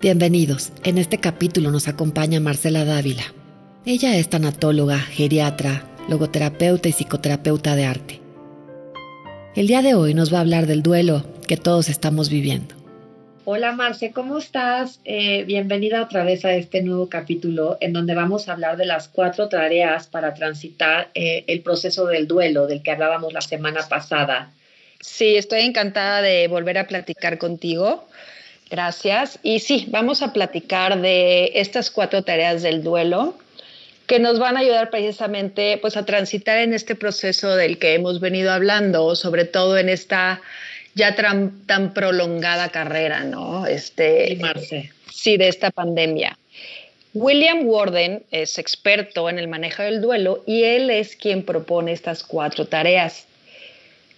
Bienvenidos. En este capítulo nos acompaña Marcela Dávila. Ella es tanatóloga, geriatra, logoterapeuta y psicoterapeuta de arte. El día de hoy nos va a hablar del duelo que todos estamos viviendo. Hola Marce, ¿cómo estás? Eh, bienvenida otra vez a este nuevo capítulo en donde vamos a hablar de las cuatro tareas para transitar eh, el proceso del duelo del que hablábamos la semana pasada. Sí, estoy encantada de volver a platicar contigo. Gracias. Y sí, vamos a platicar de estas cuatro tareas del duelo que nos van a ayudar precisamente pues, a transitar en este proceso del que hemos venido hablando, sobre todo en esta ya tan, prolongada carrera, ¿no? Este, Marce. Sí, de esta pandemia. William Warden es experto en el manejo del duelo y él es quien propone estas cuatro tareas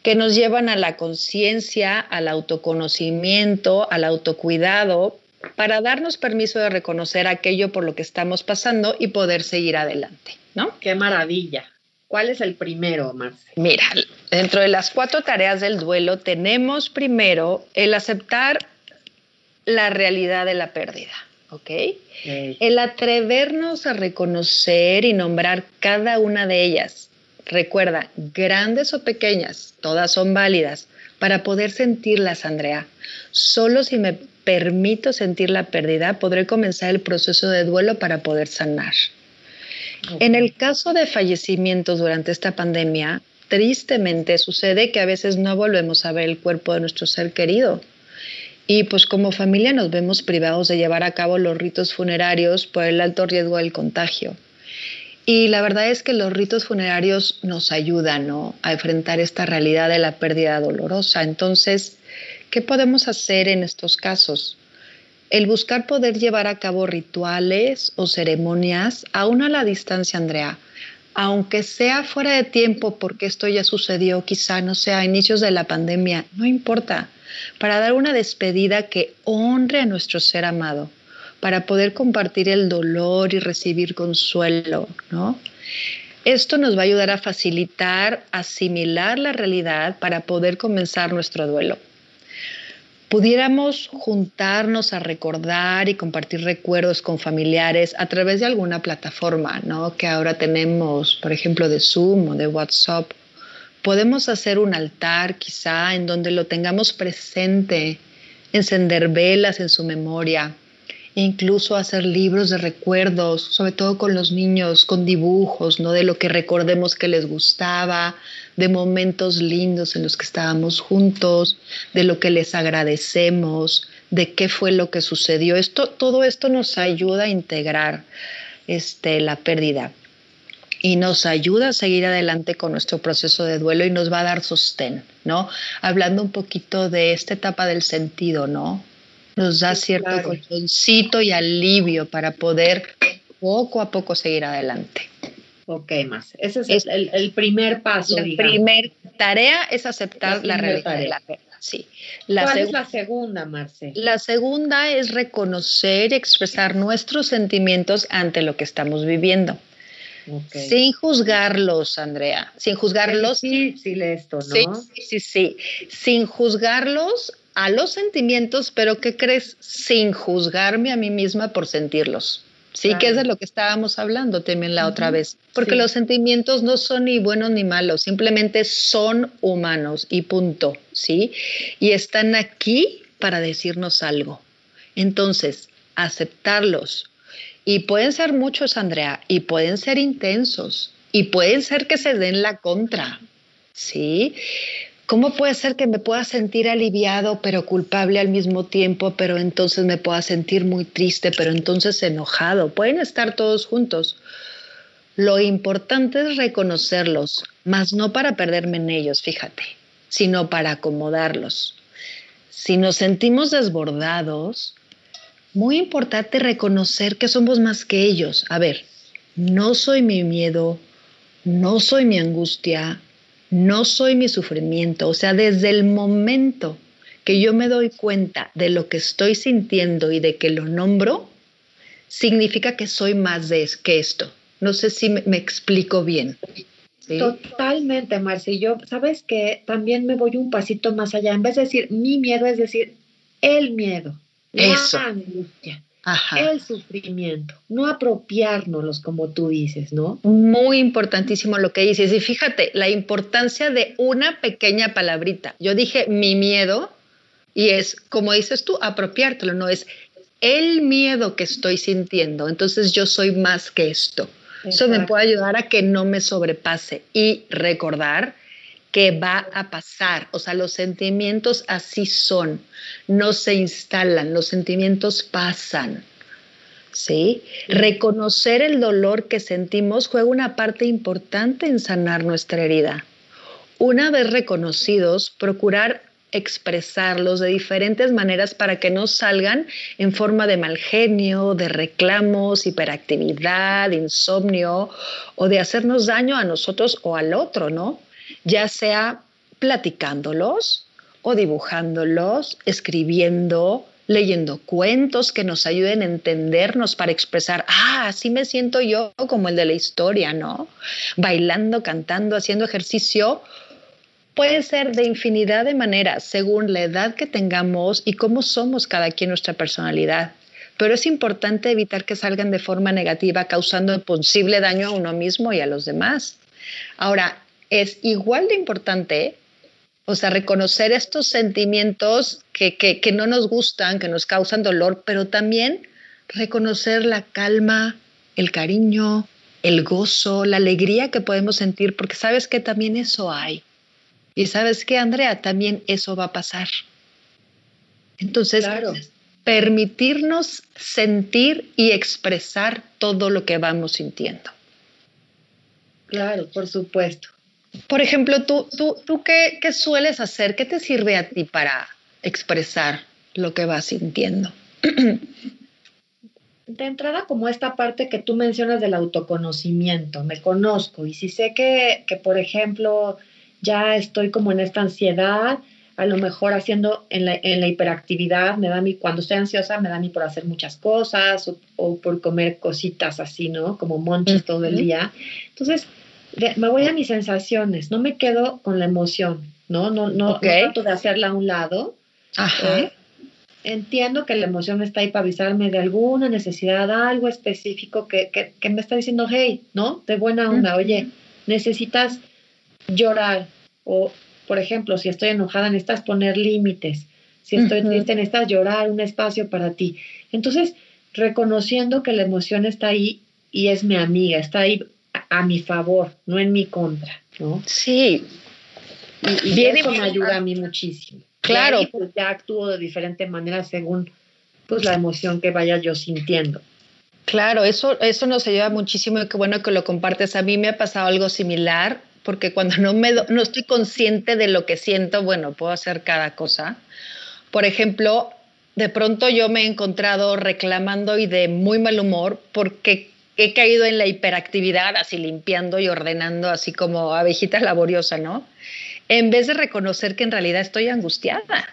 que nos llevan a la conciencia, al autoconocimiento, al autocuidado, para darnos permiso de reconocer aquello por lo que estamos pasando y poder seguir adelante, ¿no? Qué maravilla. ¿Cuál es el primero, Marce? Mira, dentro de las cuatro tareas del duelo tenemos primero el aceptar la realidad de la pérdida, ¿ok? El atrevernos a reconocer y nombrar cada una de ellas Recuerda, grandes o pequeñas, todas son válidas para poder sentirlas, Andrea. Solo si me permito sentir la pérdida, podré comenzar el proceso de duelo para poder sanar. En el caso de fallecimientos durante esta pandemia, tristemente sucede que a veces no volvemos a ver el cuerpo de nuestro ser querido. Y pues como familia nos vemos privados de llevar a cabo los ritos funerarios por el alto riesgo del contagio. Y la verdad es que los ritos funerarios nos ayudan a enfrentar esta realidad de la pérdida dolorosa. Entonces, ¿qué podemos hacer en estos casos? El buscar poder llevar a cabo rituales o ceremonias, aún a la distancia, Andrea, aunque sea fuera de tiempo, porque esto ya sucedió, quizá no sea a inicios de la pandemia, no importa, para dar una despedida que honre a nuestro ser amado para poder compartir el dolor y recibir consuelo, ¿no? Esto nos va a ayudar a facilitar, asimilar la realidad para poder comenzar nuestro duelo. Pudiéramos juntarnos a recordar y compartir recuerdos con familiares a través de alguna plataforma, ¿no? Que ahora tenemos, por ejemplo, de Zoom o de WhatsApp. Podemos hacer un altar quizá en donde lo tengamos presente, encender velas en su memoria, incluso hacer libros de recuerdos, sobre todo con los niños, con dibujos, ¿no? De lo que recordemos que les gustaba, de momentos lindos en los que estábamos juntos, de lo que les agradecemos, de qué fue lo que sucedió. Esto, todo esto nos ayuda a integrar este, la pérdida y nos ayuda a seguir adelante con nuestro proceso de duelo y nos va a dar sostén, ¿no? Hablando un poquito de esta etapa del sentido, ¿no? Nos da cierto colchoncito y alivio para poder poco a poco seguir adelante. Ok, más. Ese es, el, primer paso. La primera tarea es aceptar la, realidad de la pérdida. Sí. ¿Cuál es la segunda, Marce? La segunda es reconocer y expresar nuestros sentimientos ante lo que estamos viviendo. Sin juzgarlos, Andrea, sin juzgarlos. Sí, sí, esto, ¿no? Sí, sí, sí. Sin juzgarlos, a los sentimientos, pero ¿qué crees? Sin juzgarme a mí misma por sentirlos. Sí, que es de lo que estábamos hablando también la otra vez. Porque los sentimientos no son ni buenos ni malos, simplemente son humanos y punto, ¿sí? Y están aquí para decirnos algo. Entonces, aceptarlos. Y pueden ser muchos, Andrea, y pueden ser intensos, y pueden ser que se den la contra, ¿sí? ¿Cómo puede ser que me pueda sentir aliviado pero culpable al mismo tiempo, pero entonces me pueda sentir muy triste, pero entonces enojado? Pueden estar todos juntos. Lo importante es reconocerlos, mas no para perderme en ellos, fíjate, sino para acomodarlos. Si nos sentimos desbordados, muy importante reconocer que somos más que ellos. A ver, no soy mi miedo, no soy mi angustia, no soy mi sufrimiento. O sea, desde el momento que yo me doy cuenta de lo que estoy sintiendo y de que lo nombro, significa que soy más de que esto. No sé si me, explico bien. Totalmente, Marci. Yo, ¿sabes que También me voy un pasito más allá. En vez de decir mi miedo, es decir el miedo. Eso. la angustia, el sufrimiento, no apropiárnoslos como tú dices, ¿no? Muy importantísimo lo que dices. Y fíjate, la importancia de una pequeña palabrita. Yo dije mi miedo y es, como dices tú, apropiártelo, no es el miedo que estoy sintiendo. Entonces yo soy más que esto. Eso me puede ayudar a que no me sobrepase y recordar que va a pasar. O sea, los sentimientos así son, no se instalan, los sentimientos pasan. ¿Sí? Reconocer el dolor que sentimos juega una parte importante en sanar nuestra herida. Una vez reconocidos, procurar expresarlos de diferentes maneras para que no salgan en forma de mal genio, de reclamos, hiperactividad, insomnio o de hacernos daño a nosotros o al otro, ¿no? Ya sea platicándolos o dibujándolos, escribiendo, leyendo cuentos que nos ayuden a entendernos para expresar, ah, así me siento yo como el de la historia, ¿no? Bailando, cantando, haciendo ejercicio. Puede ser de infinidad de maneras según la edad que tengamos y cómo somos cada quien nuestra personalidad. Pero es importante evitar que salgan de forma negativa, causando posible daño a uno mismo y a los demás. Ahora, es igual de importante, o sea, reconocer estos sentimientos que, que, no nos gustan, que nos causan dolor, pero también reconocer la calma, el cariño, el gozo, la alegría que podemos sentir, porque sabes que también eso hay. Y sabes que, Andrea, también eso va a pasar. Entonces, permitirnos sentir y expresar todo lo que vamos sintiendo. Claro, por supuesto. Por ejemplo, ¿tú, tú, tú qué, qué sueles hacer? ¿Qué te sirve a ti para expresar lo que vas sintiendo? de entrada como esta parte que tú mencionas del autoconocimiento, me conozco y si sé que, que, por ejemplo, ya estoy como en esta ansiedad, a lo mejor haciendo en la, en la hiperactividad, me da mi, cuando estoy ansiosa, me da mi por hacer muchas cosas o, por comer cositas así, ¿no? Como monchis todo el día. Entonces, me voy a mis sensaciones, no me quedo con la emoción, ¿no? No, no, trato de hacerla a un lado. Ajá. ¿eh? Entiendo que la emoción está ahí para avisarme de alguna necesidad, algo específico que, que, me está diciendo, hey, ¿no? De buena onda, oye, necesitas llorar. O, por ejemplo, si estoy enojada, necesitas poner límites. Si estoy triste, necesitas llorar, un espacio para ti. Entonces, reconociendo que la emoción está ahí y es mi amiga, está ahí a mi favor, no en mi contra, ¿no? Sí. Y, Bien eso me ayuda a mí muchísimo. Claro. pues ya actúo de diferente manera según pues la emoción que vaya yo sintiendo. Claro, eso, eso nos ayuda muchísimo y qué bueno que lo compartes. A mí me ha pasado algo similar porque cuando no, me no estoy consciente de lo que siento, bueno, puedo hacer cada cosa. Por ejemplo, de pronto yo me he encontrado reclamando y de muy mal humor porque he caído en la hiperactividad, así limpiando y ordenando, así como abejita laboriosa, ¿no? En vez de reconocer que en realidad estoy angustiada.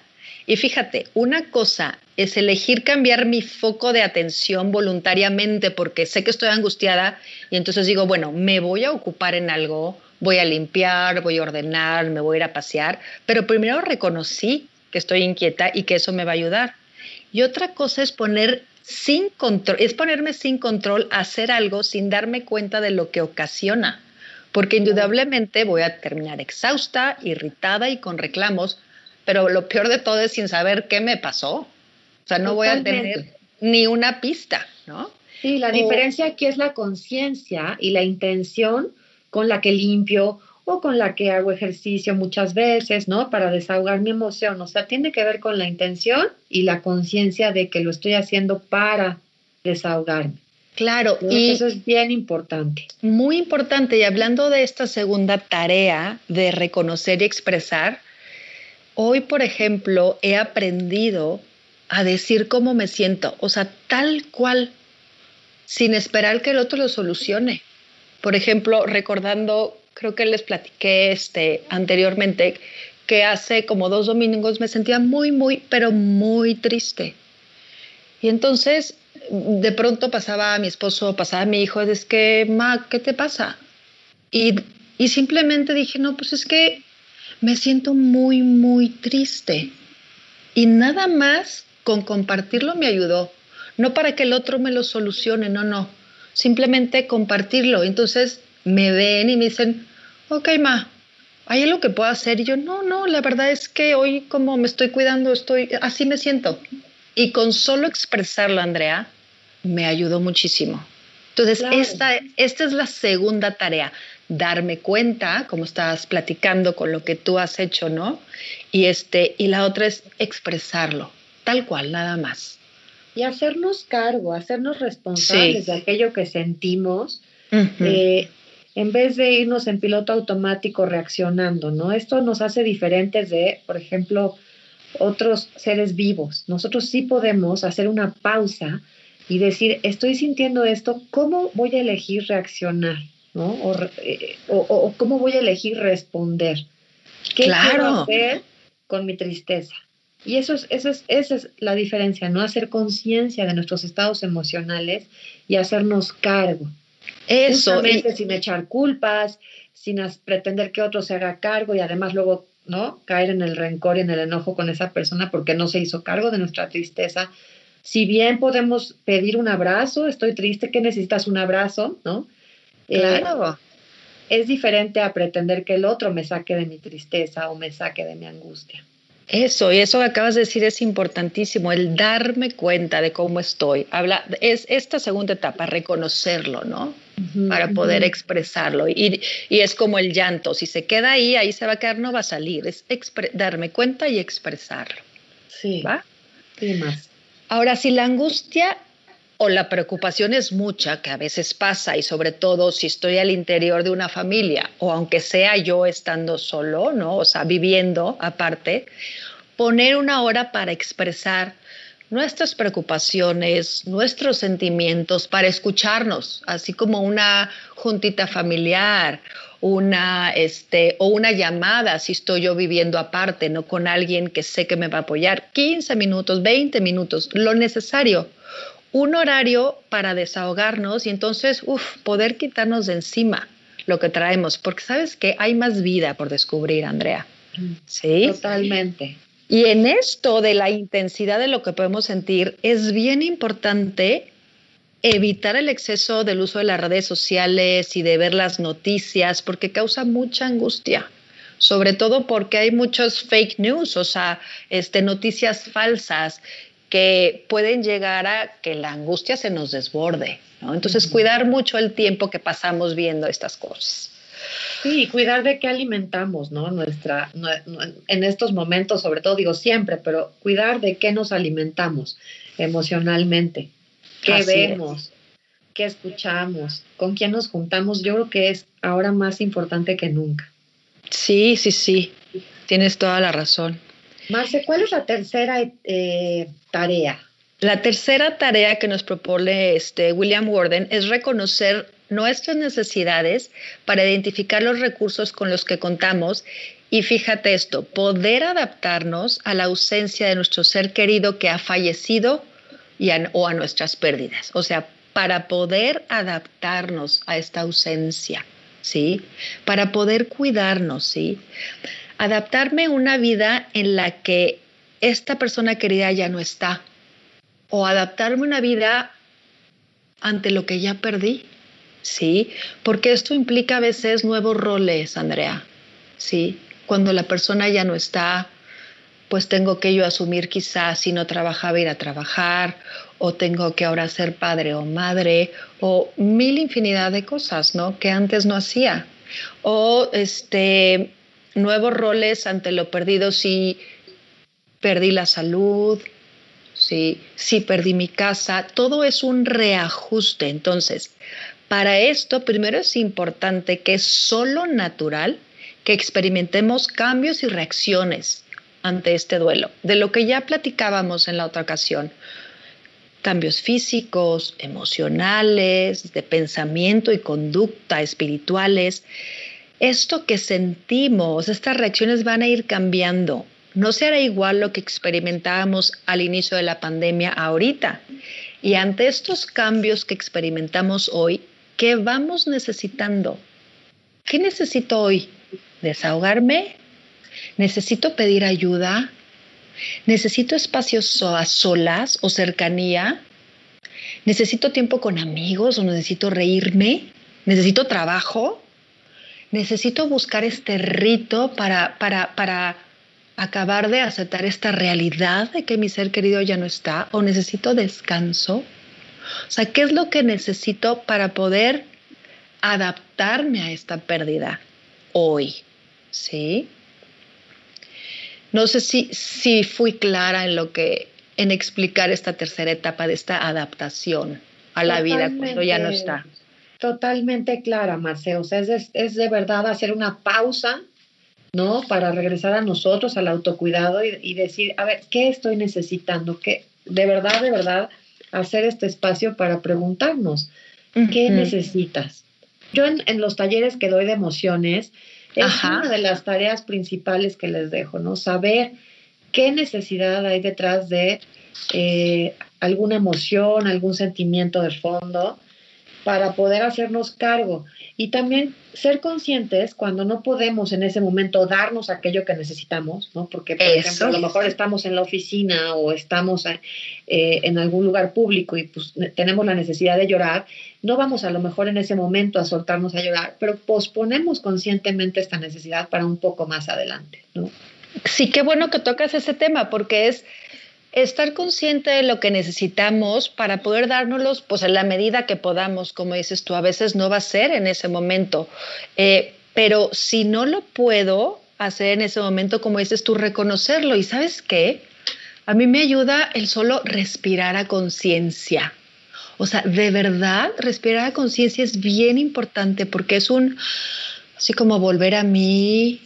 Y fíjate, una cosa es elegir cambiar mi foco de atención voluntariamente porque sé que estoy angustiada y entonces digo, bueno, me voy a ocupar en algo, voy a limpiar, voy a ordenar, me voy a ir a pasear, pero primero reconocí que estoy inquieta y que eso me va a ayudar. Y otra cosa es poner sin control, es ponerme sin control a hacer algo sin darme cuenta de lo que ocasiona, porque indudablemente voy a terminar exhausta, irritada y con reclamos, pero lo peor de todo es sin saber qué me pasó. O sea, no voy a tener ni una pista, ¿no? Sí, la diferencia aquí es la conciencia y la intención con la que limpio o con la que hago ejercicio muchas veces, ¿no? Para desahogar mi emoción. O sea, tiene que ver con la intención y la conciencia de que lo estoy haciendo para desahogarme. Claro, y eso es bien importante. Muy importante. Y hablando de esta segunda tarea de reconocer y expresar, hoy, por ejemplo, he aprendido a decir cómo me siento, o sea, tal cual, sin esperar que el otro lo solucione. Por ejemplo, recordando creo que les platiqué este, anteriormente que hace como dos domingos me sentía muy, muy, pero muy triste. Y entonces de pronto pasaba a mi esposo, pasaba a mi hijo, es que, Ma, ¿qué te pasa? Y, y simplemente dije, no, pues es que me siento muy, muy triste. Y nada más con compartirlo me ayudó. No para que el otro me lo solucione, no, no. Simplemente compartirlo. Entonces me ven y me dicen, ok, ma, ¿hay algo que puedo hacer? Y yo, no, no, la verdad es que hoy como me estoy cuidando, estoy, así me siento. Y con solo expresarlo, Andrea, me ayudó muchísimo. Entonces, esta, esta es la segunda tarea, darme cuenta, como estabas platicando con lo que tú has hecho, ¿no? Y, este, y la otra es expresarlo, tal cual, nada más. Y hacernos cargo, hacernos responsables de aquello que sentimos, eh, en vez de irnos en piloto automático reaccionando, ¿no? Esto nos hace diferentes de, por ejemplo, otros seres vivos. Nosotros sí podemos hacer una pausa y decir, estoy sintiendo esto, ¿cómo voy a elegir reaccionar? ¿no? Eh, o, cómo voy a elegir responder. ¿Qué quiero hacer con mi tristeza? Y eso es, eso es, esa es la diferencia, ¿no? Hacer conciencia de nuestros estados emocionales y hacernos cargo. Eso. Justamente sin echar culpas, sin pretender que otro se haga cargo y además luego, ¿no? Caer en el rencor y en el enojo con esa persona porque no se hizo cargo de nuestra tristeza. Si bien podemos pedir un abrazo, estoy triste, que necesitas un abrazo, ¿no? Claro. es diferente a pretender que el otro me saque de mi tristeza o me saque de mi angustia. Eso, y eso que acabas de decir es importantísimo, el darme cuenta de cómo estoy. Habla, es esta segunda etapa, reconocerlo, ¿no? Para poder expresarlo. Y, y, es como el llanto, si se queda ahí, ahí se va a quedar, no va a salir. Es darme cuenta y expresarlo. Sí. ¿Va? Sí, más. Ahora, si la angustia o la preocupación es mucha, que a veces pasa, y sobre todo si estoy al interior de una familia, o aunque sea yo estando solo, ¿no? O sea, viviendo aparte, poner una hora para expresar nuestras preocupaciones, nuestros sentimientos, para escucharnos, así como una juntita familiar, una este o una llamada si estoy yo viviendo aparte, no con alguien que sé que me va a apoyar, 15 minutos, 20 minutos, lo necesario un horario para desahogarnos y entonces, uff, poder quitarnos de encima lo que traemos, porque sabes que hay más vida por descubrir, Andrea. Sí. Totalmente. Y en esto de la intensidad de lo que podemos sentir, es bien importante evitar el exceso del uso de las redes sociales y de ver las noticias, porque causa mucha angustia sobre todo porque hay muchos fake news, o sea, este, noticias falsas que pueden llegar a que la angustia se nos desborde. ¿no? Entonces, cuidar mucho el tiempo que pasamos viendo estas cosas. Sí, cuidar de qué alimentamos, ¿no? Nuestra, en estos momentos, sobre todo digo siempre, pero cuidar de qué nos alimentamos emocionalmente, qué vemos, qué escuchamos, con quién nos juntamos, yo creo que es ahora más importante que nunca. Sí, sí, sí, tienes toda la razón. Marce, ¿cuál es la tercera eh, tarea? La tercera tarea que nos propone este William Warden es reconocer nuestras necesidades para identificar los recursos con los que contamos y fíjate esto, poder adaptarnos a la ausencia de nuestro ser querido que ha fallecido y o a nuestras pérdidas. O sea, para poder adaptarnos a esta ausencia, ¿sí? Para poder cuidarnos, ¿sí? Adaptarme a una vida en la que esta persona querida ya no está, o adaptarme a una vida ante lo que ya perdí, ¿sí? Porque esto implica a veces nuevos roles, Andrea, ¿sí? Cuando la persona ya no está, pues tengo que yo asumir quizás si no trabajaba ir a trabajar, o tengo que ahora ser padre o madre, o mil infinidad de cosas, ¿no? Que antes no hacía. O este, nuevos roles ante lo perdido, si perdí la salud, si, si perdí mi casa, todo es un reajuste. Entonces, para esto, primero es importante que es solo natural que experimentemos cambios y reacciones ante este duelo, de lo que ya platicábamos en la otra ocasión. Cambios físicos, emocionales, de pensamiento y conducta, espirituales esto que sentimos, estas reacciones van a ir cambiando. No será igual lo que experimentábamos al inicio de la pandemia ahorita. Y ante estos cambios que experimentamos hoy, ¿qué vamos necesitando? ¿Qué necesito hoy? ¿Desahogarme? ¿Necesito pedir ayuda? Necesito espacios a solas o cercanía. Necesito tiempo con amigos o necesito reírme. Necesito trabajo. Necesito buscar este rito para, para, para acabar de aceptar esta realidad de que mi ser querido ya no está o necesito descanso. O sea, ¿qué es lo que necesito para poder adaptarme a esta pérdida hoy? ¿Sí? No sé si, si fui clara en lo que, en explicar esta tercera etapa de esta adaptación a la vida cuando ya no está. Totalmente clara, Marcelo. O sea, es, es de verdad hacer una pausa ¿no? Para regresar a nosotros, al autocuidado y, decir, a ver, ¿qué estoy necesitando? ¿Qué, de verdad, de verdad, hacer este espacio para preguntarnos, ¿qué necesitas? Yo en, los talleres que doy de emociones, es una de las tareas principales que les dejo, ¿no? Saber qué necesidad hay detrás de eh, alguna emoción, algún sentimiento de fondo, para poder hacernos cargo y también ser conscientes cuando no podemos en ese momento darnos aquello que necesitamos, ¿no? Porque, por ejemplo, a lo mejor estamos en la oficina o estamos eh, en algún lugar público y pues tenemos la necesidad de llorar, no vamos a lo mejor en ese momento a soltarnos a llorar, pero posponemos conscientemente esta necesidad para un poco más adelante, ¿no? Sí, qué bueno que tocas ese tema porque es estar consciente de lo que necesitamos para poder dárnoslos pues en la medida que podamos, como dices tú, a veces no va a ser en ese momento, eh, pero si no lo puedo hacer en ese momento, como dices tú, reconocerlo. Y sabes qué, a mí me ayuda el solo respirar a conciencia. O sea, de verdad, respirar a conciencia es bien importante porque es un, así como volver a mí,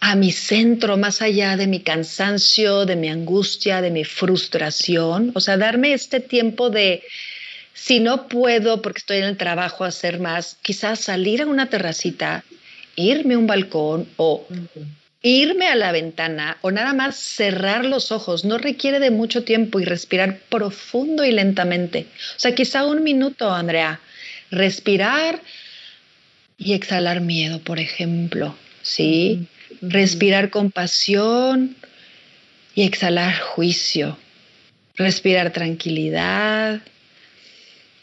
a mi centro, más allá de mi cansancio, de mi angustia, de mi frustración. O sea, darme este tiempo de, si no puedo porque estoy en el trabajo hacer más, quizás salir a una terracita, irme a un balcón o irme a la ventana o nada más cerrar los ojos. No requiere de mucho tiempo y respirar profundo y lentamente. O sea, quizá un minuto, Andrea. Respirar y exhalar miedo, por ejemplo. ¿Sí? Respirar compasión y exhalar juicio, respirar tranquilidad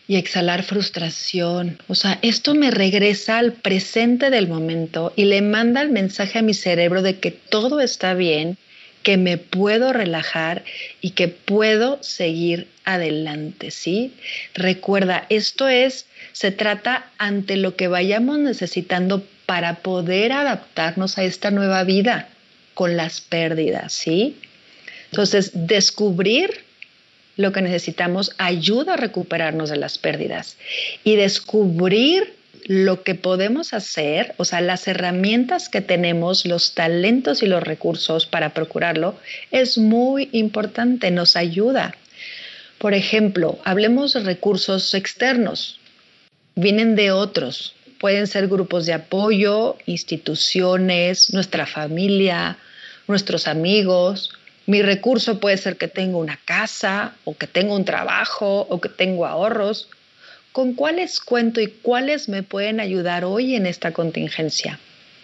y exhalar frustración. O sea, esto me regresa al presente del momento y le manda el mensaje a mi cerebro de que todo está bien, que me puedo relajar y que puedo seguir adelante, ¿sí? Recuerda, esto es, se trata ante lo que vayamos necesitando para poder adaptarnos a esta nueva vida con las pérdidas, ¿sí? Entonces, descubrir lo que necesitamos ayuda a recuperarnos de las pérdidas y descubrir lo que podemos hacer, o sea, las herramientas que tenemos, los talentos y los recursos para procurarlo, es muy importante, nos ayuda. Por ejemplo, hablemos de recursos externos, vienen de otros, Pueden ser grupos de apoyo, instituciones, nuestra familia, nuestros amigos. Mi recurso puede ser que tengo una casa o que tengo un trabajo o que tengo ahorros. ¿Con cuáles cuento y cuáles me pueden ayudar hoy en esta contingencia?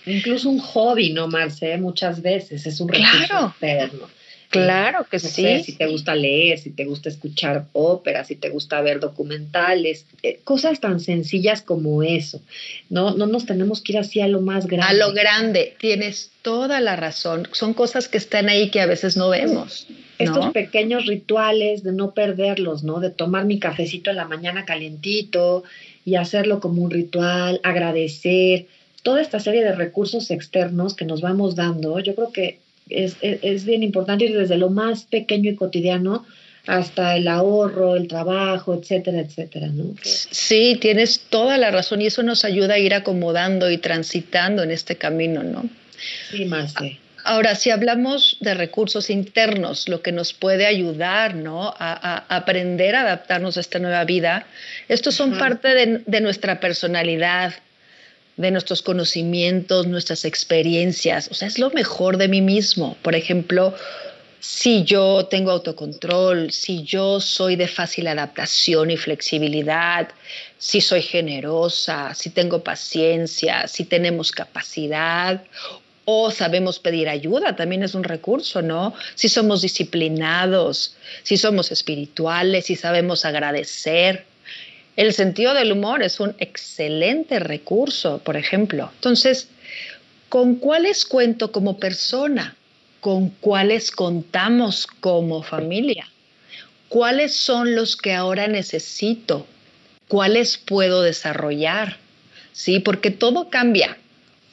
Incluso un hobby, ¿no, Marce? Muchas veces es un recurso claro. externo. Claro que sí. si te gusta leer, si te gusta escuchar ópera, si te gusta ver documentales, eh, cosas tan sencillas como eso. No, no nos tenemos que ir así a lo más grande. A lo grande, tienes toda la razón. Son cosas que están ahí que a veces no vemos. Estos pequeños rituales de no perderlos, ¿no? De tomar mi cafecito en la mañana calientito y hacerlo como un ritual, agradecer, toda esta serie de recursos externos que nos vamos dando, yo creo que es, bien importante ir desde lo más pequeño y cotidiano hasta el ahorro, el trabajo, etcétera, etcétera, ¿no? Sí, tienes toda la razón y eso nos ayuda a ir acomodando y transitando en este camino, ¿no? Sí, Marce. Ahora, si hablamos de recursos internos, lo que nos puede ayudar ¿no? a, aprender a adaptarnos a esta nueva vida, estos son parte de, de, nuestra personalidad, de nuestros conocimientos, nuestras experiencias. O sea, es lo mejor de mí mismo. Por ejemplo, si yo tengo autocontrol, si yo soy de fácil adaptación y flexibilidad, si soy generosa, si tengo paciencia, si tenemos capacidad o sabemos pedir ayuda, también es un recurso, ¿no? Si somos disciplinados, si somos espirituales, si sabemos agradecer. El sentido del humor es un excelente recurso, por ejemplo. Entonces, ¿con cuáles cuento como persona? ¿Con cuáles contamos como familia? ¿Cuáles son los que ahora necesito? ¿Cuáles puedo desarrollar? Sí, porque todo cambia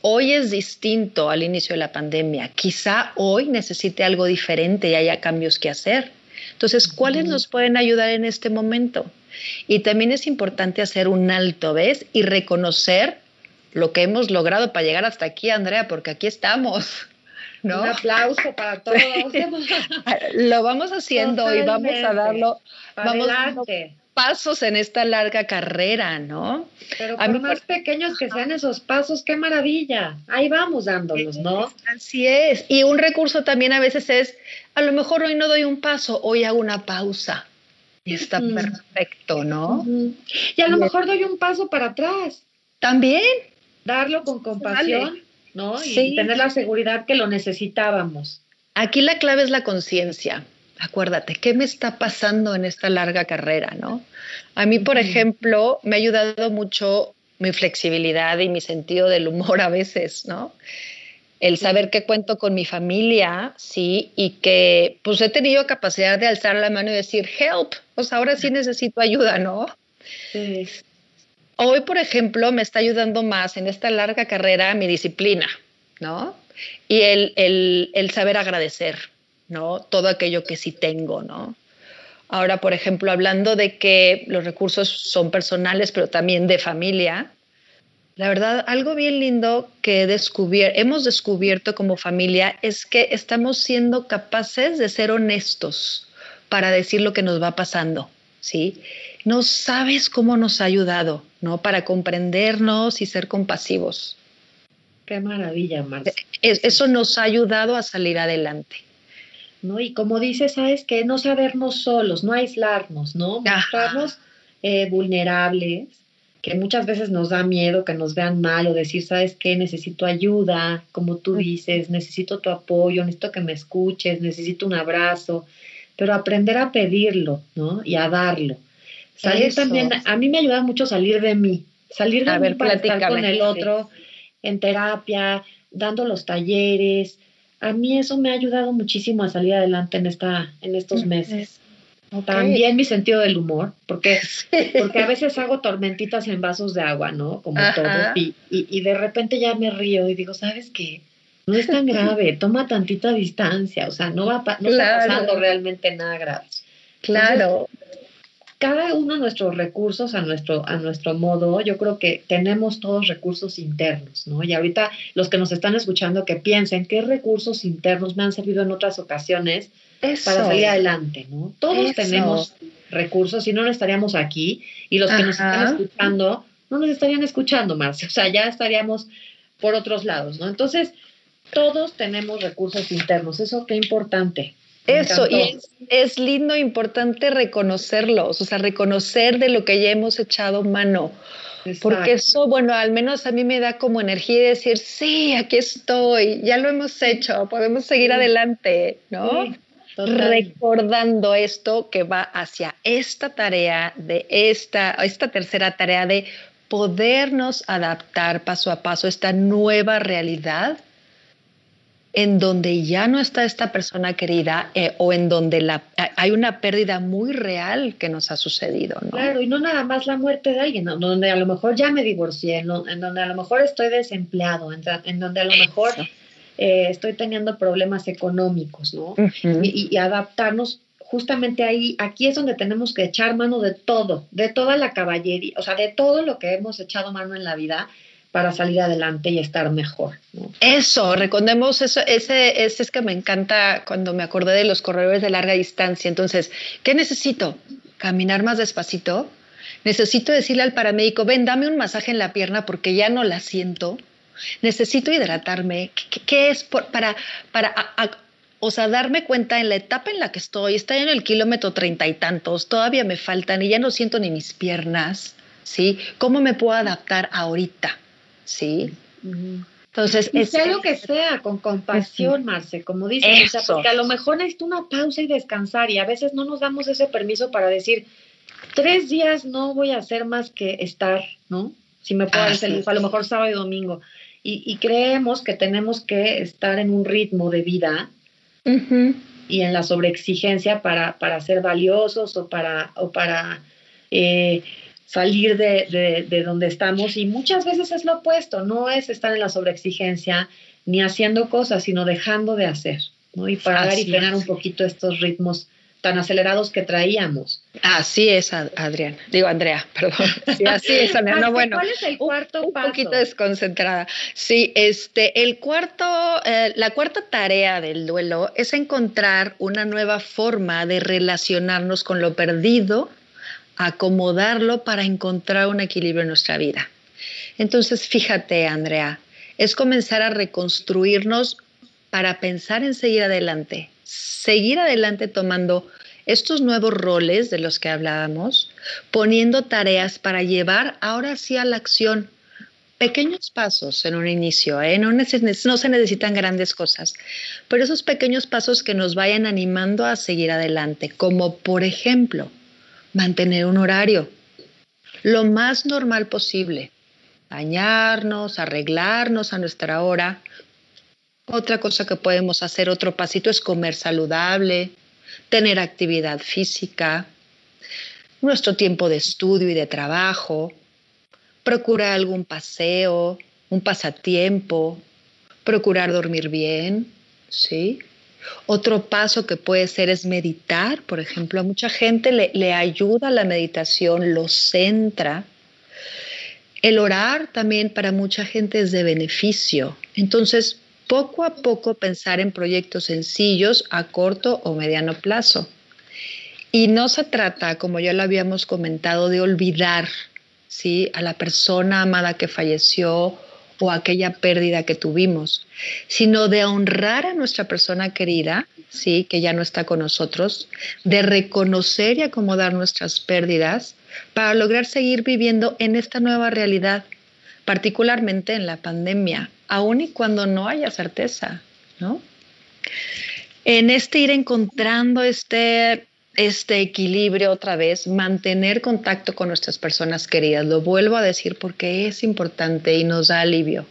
hoy es distinto al inicio de la pandemia. Quizá hoy necesite algo diferente y haya cambios que hacer. Entonces, ¿cuáles nos pueden ayudar en este momento? Y también es importante hacer un alto, ¿ves? Y reconocer lo que hemos logrado para llegar hasta aquí, Andrea, porque aquí estamos. ¿no? Un aplauso para todos. lo vamos haciendo y vamos a darlo. vamos adelante pasos en esta larga carrera, ¿no? Pero por más pequeños que sean esos pasos, qué maravilla. Ahí vamos dándolos, ¿no? Así es. Y un recurso también a veces es, a lo mejor hoy no doy un paso, hoy hago una pausa. Y está perfecto, ¿no? Y a lo mejor doy un paso para atrás. También. Darlo con compasión, ¿no? Y tener la seguridad que lo necesitábamos. Aquí la clave es la conciencia acuérdate, ¿qué me está pasando en esta larga carrera? ¿no? A mí, por ejemplo, me ha ayudado mucho mi flexibilidad y mi sentido del humor a veces, ¿no? El saber que cuento con mi familia, sí, y que pues he tenido capacidad de alzar la mano y decir, help, pues ahora sí necesito ayuda, ¿no? Sí. Hoy, por ejemplo, me está ayudando más en esta larga carrera mi disciplina, ¿no? Y el, el, el saber agradecer, ¿no? Todo aquello que sí tengo, ¿no? Ahora, por ejemplo, hablando de que los recursos son personales, pero también de familia, la verdad, algo bien lindo que hemos descubierto como familia es que estamos siendo capaces de ser honestos para decir lo que nos va pasando, ¿sí? No sabes cómo nos ha ayudado, ¿no? Para comprendernos y ser compasivos. Qué maravilla, Marcia. Eso nos ha ayudado a salir adelante. ¿no? Y como dices, ¿sabes que No sabernos solos, no aislarnos, ¿no? Mostrarnos eh, vulnerables, que muchas veces nos da miedo que nos vean mal o decir, ¿sabes qué? Necesito ayuda, como tú dices, necesito tu apoyo, necesito que me escuches, necesito un abrazo, pero aprender a pedirlo, ¿no? Y a darlo. Salir también, a mí me ayuda mucho salir de mí, salir de mí para estar con el otro en terapia, dando los talleres, a mí eso me ha ayudado muchísimo a salir adelante en, esta, en estos meses. También mi sentido del humor, porque, porque a veces hago tormentitas en vasos de agua, ¿no? Como todos, y, y, de repente ya me río y digo, ¿sabes qué? No es tan grave, toma tantita distancia, o sea, no, va no está pasando realmente nada grave. Claro cada uno de nuestros recursos a nuestro, a nuestro modo, yo creo que tenemos todos recursos internos, ¿no? Y ahorita los que nos están escuchando que piensen qué recursos internos me han servido en otras ocasiones para salir adelante, ¿no? Todos tenemos recursos, si no, no estaríamos aquí y los que nos están escuchando no nos estarían escuchando más, o sea, ya estaríamos por otros lados, ¿no? Entonces, todos tenemos recursos internos, eso qué importante. Eso, y es, lindo, importante reconocerlos, o sea, reconocer de lo que ya hemos echado mano. Porque eso, bueno, al menos a mí me da como energía de decir, sí, aquí estoy, ya lo hemos hecho, podemos seguir adelante, ¿no? Recordando esto que va hacia esta tarea, de esta, esta tercera tarea de podernos adaptar paso a paso a esta nueva realidad en donde ya no está esta persona querida eh, o en donde la, hay una pérdida muy real que nos ha sucedido. ¿no? Claro, y no nada más la muerte de alguien, en donde a lo mejor ya me divorcié, en, donde a lo mejor estoy desempleado, en, donde a lo mejor eh, estoy teniendo problemas económicos, ¿no? y, y, adaptarnos justamente ahí, aquí es donde tenemos que echar mano de todo, de toda la caballería, o sea, de todo lo que hemos echado mano en la vida para salir adelante y estar mejor. Eso, recordemos eso, ese, ese es que me encanta cuando me acordé de los corredores de larga distancia. Entonces, ¿qué necesito? ¿Caminar más despacito? Necesito decirle al paramédico, ven, dame un masaje en la pierna porque ya no la siento. Necesito hidratarme. ¿Qué, es para, para o sea, darme cuenta en la etapa en la que estoy, estoy en el kilómetro treinta y tantos, todavía me faltan y ya no siento ni mis piernas, ¿sí? ¿Cómo me puedo adaptar ahorita? ¿sí? Entonces, es, sea lo que sea, con compasión, Marce, como dices, porque a lo mejor necesito una pausa y descansar y a veces no nos damos ese permiso para decir, tres días no voy a hacer más que estar, ¿no? Si me puedo hacer, a lo mejor sábado y domingo. Y, creemos que tenemos que estar en un ritmo de vida y en la sobreexigencia para, para ser valiosos o para, o para eh, salir de, de, donde estamos. Y muchas veces es lo opuesto, no es estar en la sobreexigencia ni haciendo cosas, sino dejando de hacer, ¿no? Y parar y frenar un poquito estos ritmos tan acelerados que traíamos. Así es, Adrián. Digo, Andrea, perdón. Sí, así es, Andrea. No, bueno, ¿Cuál es el cuarto un, poquito desconcentrada. Sí, este, el cuarto, eh, la cuarta tarea del duelo es encontrar una nueva forma de relacionarnos con lo perdido, acomodarlo para encontrar un equilibrio en nuestra vida. Entonces, fíjate, Andrea, es comenzar a reconstruirnos para pensar en seguir adelante, seguir adelante tomando estos nuevos roles de los que hablábamos, poniendo tareas para llevar ahora sí a la acción pequeños pasos en un inicio, ¿eh? no, no, se necesitan grandes cosas, pero esos pequeños pasos que nos vayan animando a seguir adelante, como por ejemplo, mantener un horario, lo más normal posible, bañarnos, arreglarnos a nuestra hora, otra cosa que podemos hacer, otro pasito, es comer saludable, tener actividad física, nuestro tiempo de estudio y de trabajo, procurar algún paseo, un pasatiempo, procurar dormir bien, ¿sí? Otro paso que puede ser es meditar, por ejemplo, a mucha gente le, le ayuda la meditación, lo centra. El orar también para mucha gente es de beneficio. Entonces, poco a poco pensar en proyectos sencillos a corto o mediano plazo. Y no se trata, como ya lo habíamos comentado, de olvidar ¿sí? a la persona amada que falleció o aquella pérdida que tuvimos, sino de honrar a nuestra persona querida, sí, que ya no está con nosotros, de reconocer y acomodar nuestras pérdidas para lograr seguir viviendo en esta nueva realidad, particularmente en la pandemia, aun y cuando no haya certeza, ¿no? En este ir encontrando este, este equilibrio otra vez, mantener contacto con nuestras personas queridas, lo vuelvo a decir porque es importante y nos da alivio.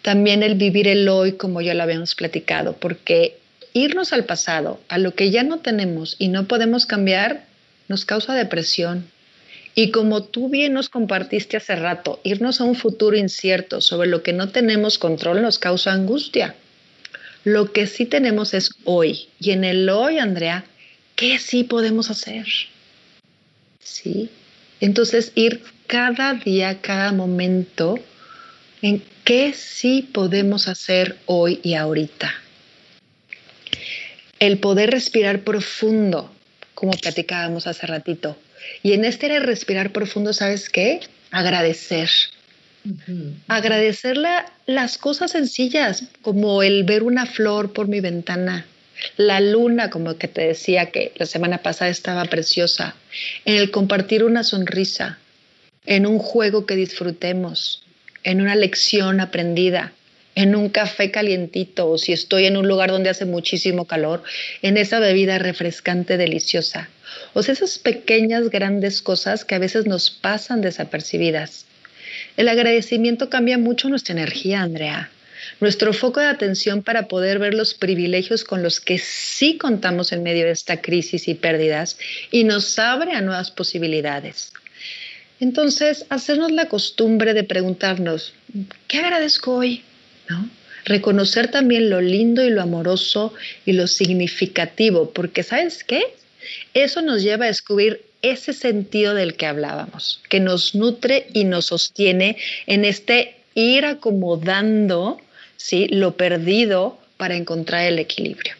También el vivir el hoy, como ya lo habíamos platicado, porque irnos al pasado, a lo que ya no tenemos y no podemos cambiar, nos causa depresión, y como tú bien nos compartiste hace rato, irnos a un futuro incierto sobre lo que no tenemos control nos causa angustia. Lo que sí tenemos es hoy. Y en el hoy, Andrea, ¿qué sí podemos hacer? ¿Sí? Entonces, ir cada día, cada momento, en qué sí podemos hacer hoy y ahorita. El poder respirar profundo, como platicábamos hace ratito. Y en este era respirar profundo, ¿sabes qué? Agradecer. Agradecer las cosas sencillas, como el ver una flor por mi ventana, la luna, como que te decía que la semana pasada estaba preciosa, en el compartir una sonrisa, en un juego que disfrutemos, en una lección aprendida, en un café calientito o si estoy en un lugar donde hace muchísimo calor, en esa bebida refrescante deliciosa. O sea, esas pequeñas, grandes cosas que a veces nos pasan desapercibidas. El agradecimiento cambia mucho nuestra energía, Andrea. Nuestro foco de atención para poder ver los privilegios con los que sí contamos en medio de esta crisis y pérdidas y nos abre a nuevas posibilidades. Entonces, hacernos la costumbre de preguntarnos, ¿qué agradezco hoy? ¿No? Reconocer también lo lindo y lo amoroso y lo significativo, porque ¿sabes qué? Eso nos lleva a descubrir ese sentido del que hablábamos, que nos nutre y nos sostiene en este ir acomodando ¿sí? lo perdido para encontrar el equilibrio.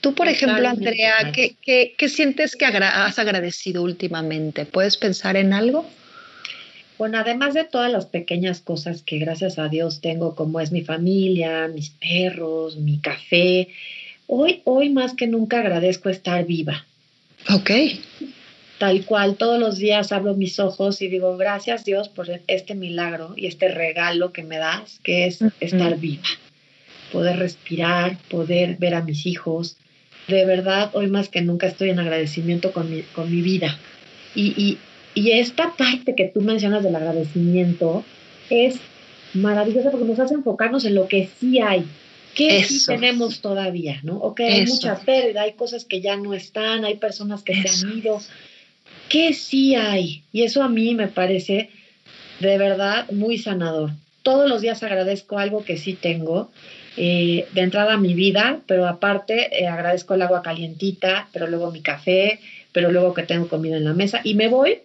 Tú, por ejemplo, Andrea, ¿qué, sientes que has agradecido últimamente? ¿Puedes pensar en algo? Bueno, además de todas las pequeñas cosas que gracias a Dios tengo, como es mi familia, mis perros, mi café, Hoy, hoy más que nunca agradezco estar viva. Ok. tal cual, todos los días abro mis ojos y digo, gracias Dios por este milagro y este regalo que me das, que es estar viva, poder respirar, poder ver a mis hijos. De verdad, hoy más que nunca estoy en agradecimiento con mi, con mi vida. Y, y, y esta parte que tú mencionas del agradecimiento es maravillosa porque nos hace enfocarnos en lo que sí hay, ¿Qué sí tenemos todavía, no? Ok, hay mucha pérdida, hay cosas que ya no están, hay personas que se han ido. ¿Qué sí hay? Y eso a mí me parece de verdad muy sanador. Todos los días agradezco algo que sí tengo eh, de entrada a mi vida, pero aparte eh, agradezco el agua calientita, pero luego mi café, pero luego que tengo comida en la mesa y me voy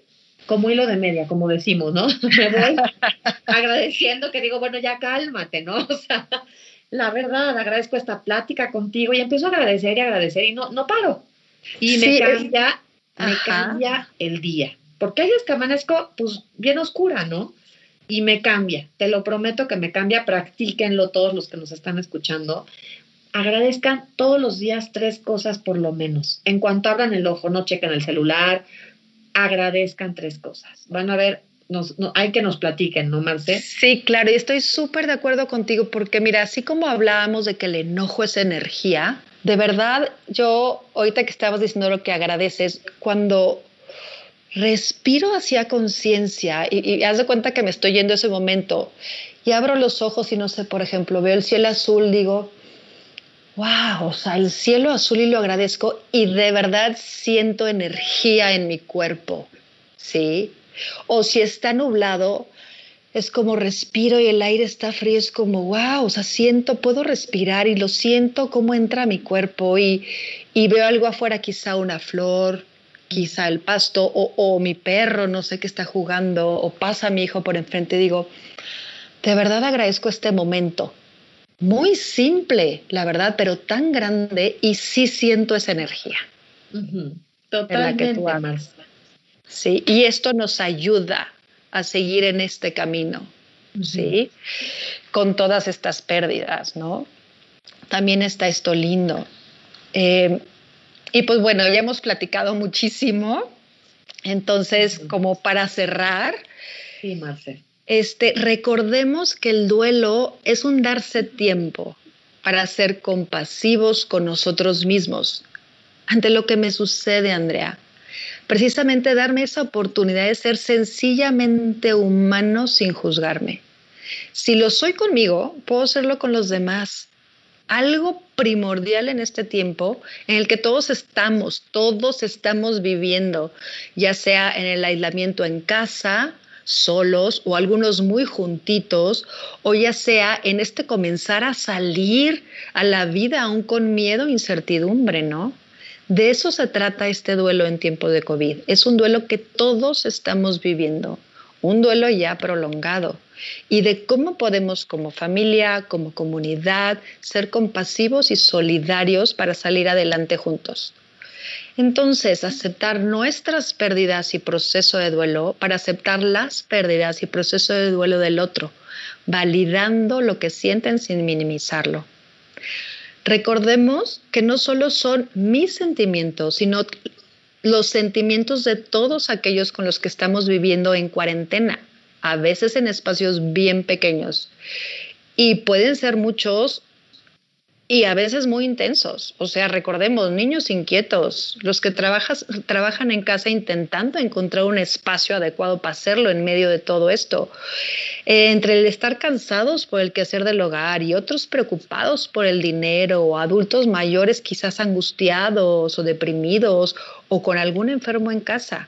como hilo de media, como decimos, ¿no? me voy agradeciendo que digo, bueno, ya cálmate, ¿no? O sea, la verdad, agradezco esta plática contigo y empiezo a agradecer y agradecer y no, no paro. Y me cambia, me cambia el día. Porque hay días que amanezco, pues, bien oscura, ¿no? Y me cambia, te lo prometo que me cambia, practíquenlo todos los que nos están escuchando. Agradezcan todos los días tres cosas por lo menos. En cuanto abran el ojo, no chequen el celular, agradezcan tres cosas. Van a ver hay que nos platiquen, ¿no, Marce? Sí, claro, y estoy súper de acuerdo contigo porque mira, así como hablábamos de que el enojo es energía, de verdad, yo ahorita que estabas diciendo lo que agradeces, cuando respiro hacia conciencia y, y haz de cuenta que me estoy yendo ese momento y abro los ojos y no sé, por ejemplo, veo el cielo azul, digo, wow, o sea, el cielo azul y lo agradezco y de verdad siento energía en mi cuerpo, ¿sí? O si está nublado, es como respiro y el aire está frío, es como, wow, o sea, siento, puedo respirar y lo siento cómo entra a mi cuerpo y, veo algo afuera, quizá una flor, quizá el pasto o, o, mi perro, no sé qué está jugando, o pasa mi hijo por enfrente y digo, de verdad agradezco este momento. Muy simple, la verdad, pero tan grande y sí siento esa energía. Totalmente, que tú ¿sí? Y esto nos ayuda a seguir en este camino, ¿sí? Con todas estas pérdidas, ¿no? También está esto lindo. Eh, y pues bueno, ya hemos platicado muchísimo. Entonces, como para cerrar, sí, Marce. Este, recordemos que el duelo es un darse tiempo para ser compasivos con nosotros mismos ante lo que me sucede, Andrea precisamente darme esa oportunidad de ser sencillamente humano sin juzgarme. Si lo soy conmigo, puedo serlo con los demás. Algo primordial en este tiempo en el que todos estamos, todos estamos viviendo, ya sea en el aislamiento en casa, solos o algunos muy juntitos, o ya sea en este comenzar a salir a la vida aún con miedo e incertidumbre, ¿no? De eso se trata este duelo en tiempo de COVID. Es un duelo que todos estamos viviendo, un duelo ya prolongado y de cómo podemos como familia, como comunidad, ser compasivos y solidarios para salir adelante juntos. Entonces, aceptar nuestras pérdidas y proceso de duelo para aceptar las pérdidas y proceso de duelo del otro, validando lo que sienten sin minimizarlo. Recordemos que no solo son mis sentimientos, sino los sentimientos de todos aquellos con los que estamos viviendo en cuarentena, a veces en espacios bien pequeños. Y pueden ser muchos y a veces muy intensos. O sea, recordemos, niños inquietos, los que trabajas, trabajan en casa intentando encontrar un espacio adecuado para hacerlo en medio de todo esto. Eh, entre el estar cansados por el quehacer del hogar y otros preocupados por el dinero o adultos mayores quizás angustiados o deprimidos o con algún enfermo en casa.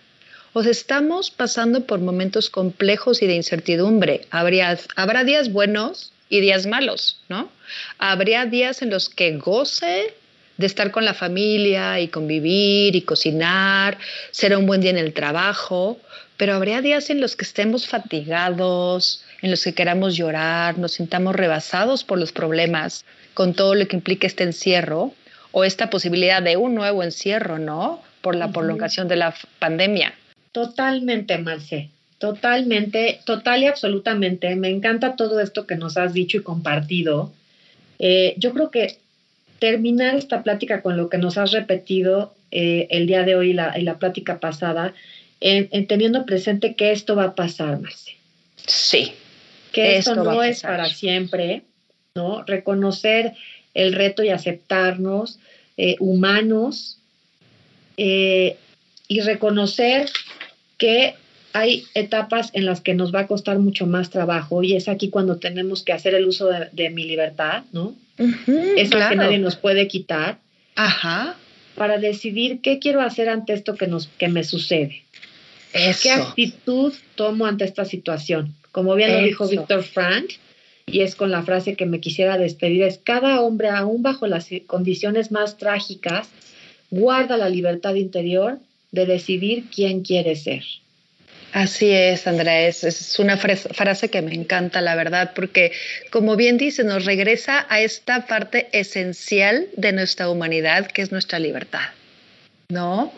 O sea, estamos pasando por momentos complejos y de incertidumbre. Habría, habrá días buenos y días malos, ¿no? Habría días en los que goce de estar con la familia y convivir y cocinar, será un buen día en el trabajo, pero habría días en los que estemos fatigados, en los que queramos llorar, nos sintamos rebasados por los problemas, con todo lo que implica este encierro o esta posibilidad de un nuevo encierro, ¿no? Por la prolongación de la pandemia. Totalmente, Marce. Totalmente, total y absolutamente. Me encanta todo esto que nos has dicho y compartido. Eh, yo creo que terminar esta plática con lo que nos has repetido eh, el día de hoy y la, la plática pasada, en, teniendo presente que esto va a pasar, Marce. Sí. Que esto, no es para siempre, ¿no? Reconocer el reto y aceptarnos eh, humanos y reconocer que hay etapas en las que nos va a costar mucho más trabajo y es aquí cuando tenemos que hacer el uso de, mi libertad, ¿no? es lo que nadie nos puede quitar. Ajá. Para decidir qué quiero hacer ante esto que, nos, que me sucede. ¿Qué actitud tomo ante esta situación? Como bien lo dijo Víctor Frank, y es con la frase que me quisiera despedir, es cada hombre, aún bajo las condiciones más trágicas, guarda la libertad interior de decidir quién quiere ser. Así es, Andrea, es, una frase que me encanta, la verdad, porque como bien dice, nos regresa a esta parte esencial de nuestra humanidad, que es nuestra libertad, ¿no?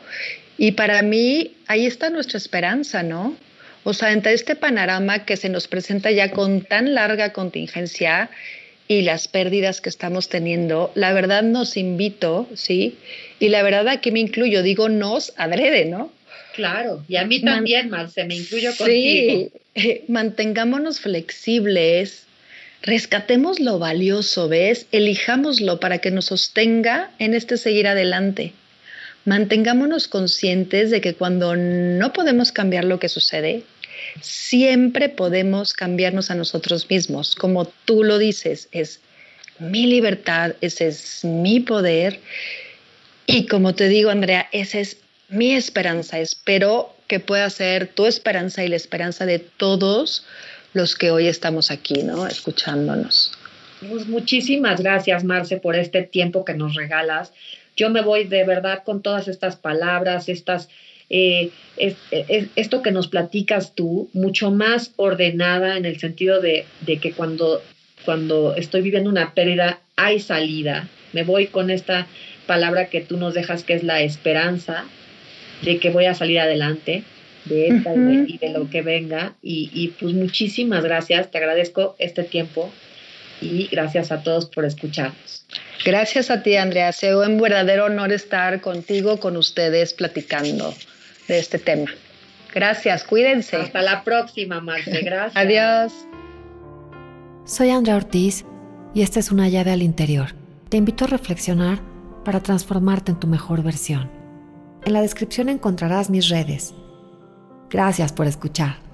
Y para mí, ahí está nuestra esperanza, ¿no? O sea, entre este panorama que se nos presenta ya con tan larga contingencia y las pérdidas que estamos teniendo, la verdad nos invito, ¿sí? Y la verdad aquí me incluyo, digo nos adrede, ¿no? Claro, y a mí también, Marce, me incluyo contigo. Sí, mantengámonos flexibles, rescatemos lo valioso, ¿ves? Elijámoslo para que nos sostenga en este seguir adelante. Mantengámonos conscientes de que cuando no podemos cambiar lo que sucede, siempre podemos cambiarnos a nosotros mismos. Como tú lo dices, es mi libertad, ese es mi poder. Y como te digo, Andrea, ese es mi esperanza. Espero que pueda ser tu esperanza y la esperanza de todos los que hoy estamos aquí, ¿no? Escuchándonos. Pues muchísimas gracias, Marce, por este tiempo que nos regalas. Yo me voy de verdad con todas estas palabras, estas, eh, esto que nos platicas tú, mucho más ordenada en el sentido de, de que cuando, cuando estoy viviendo una pérdida hay salida. Me voy con esta palabra que tú nos dejas que es la esperanza, de que voy a salir adelante de esta y, de, lo que venga. Y, y, pues muchísimas gracias, te agradezco este tiempo y gracias a todos por escucharnos. Gracias a ti, Andrea. Ha sido un verdadero honor estar contigo, con ustedes, platicando de este tema. Gracias, cuídense. Hasta la próxima, Marce. Gracias. Adiós. Soy Andrea Ortiz y esta es una llave al interior. Te invito a reflexionar para transformarte en tu mejor versión. En la descripción encontrarás mis redes. Gracias por escuchar.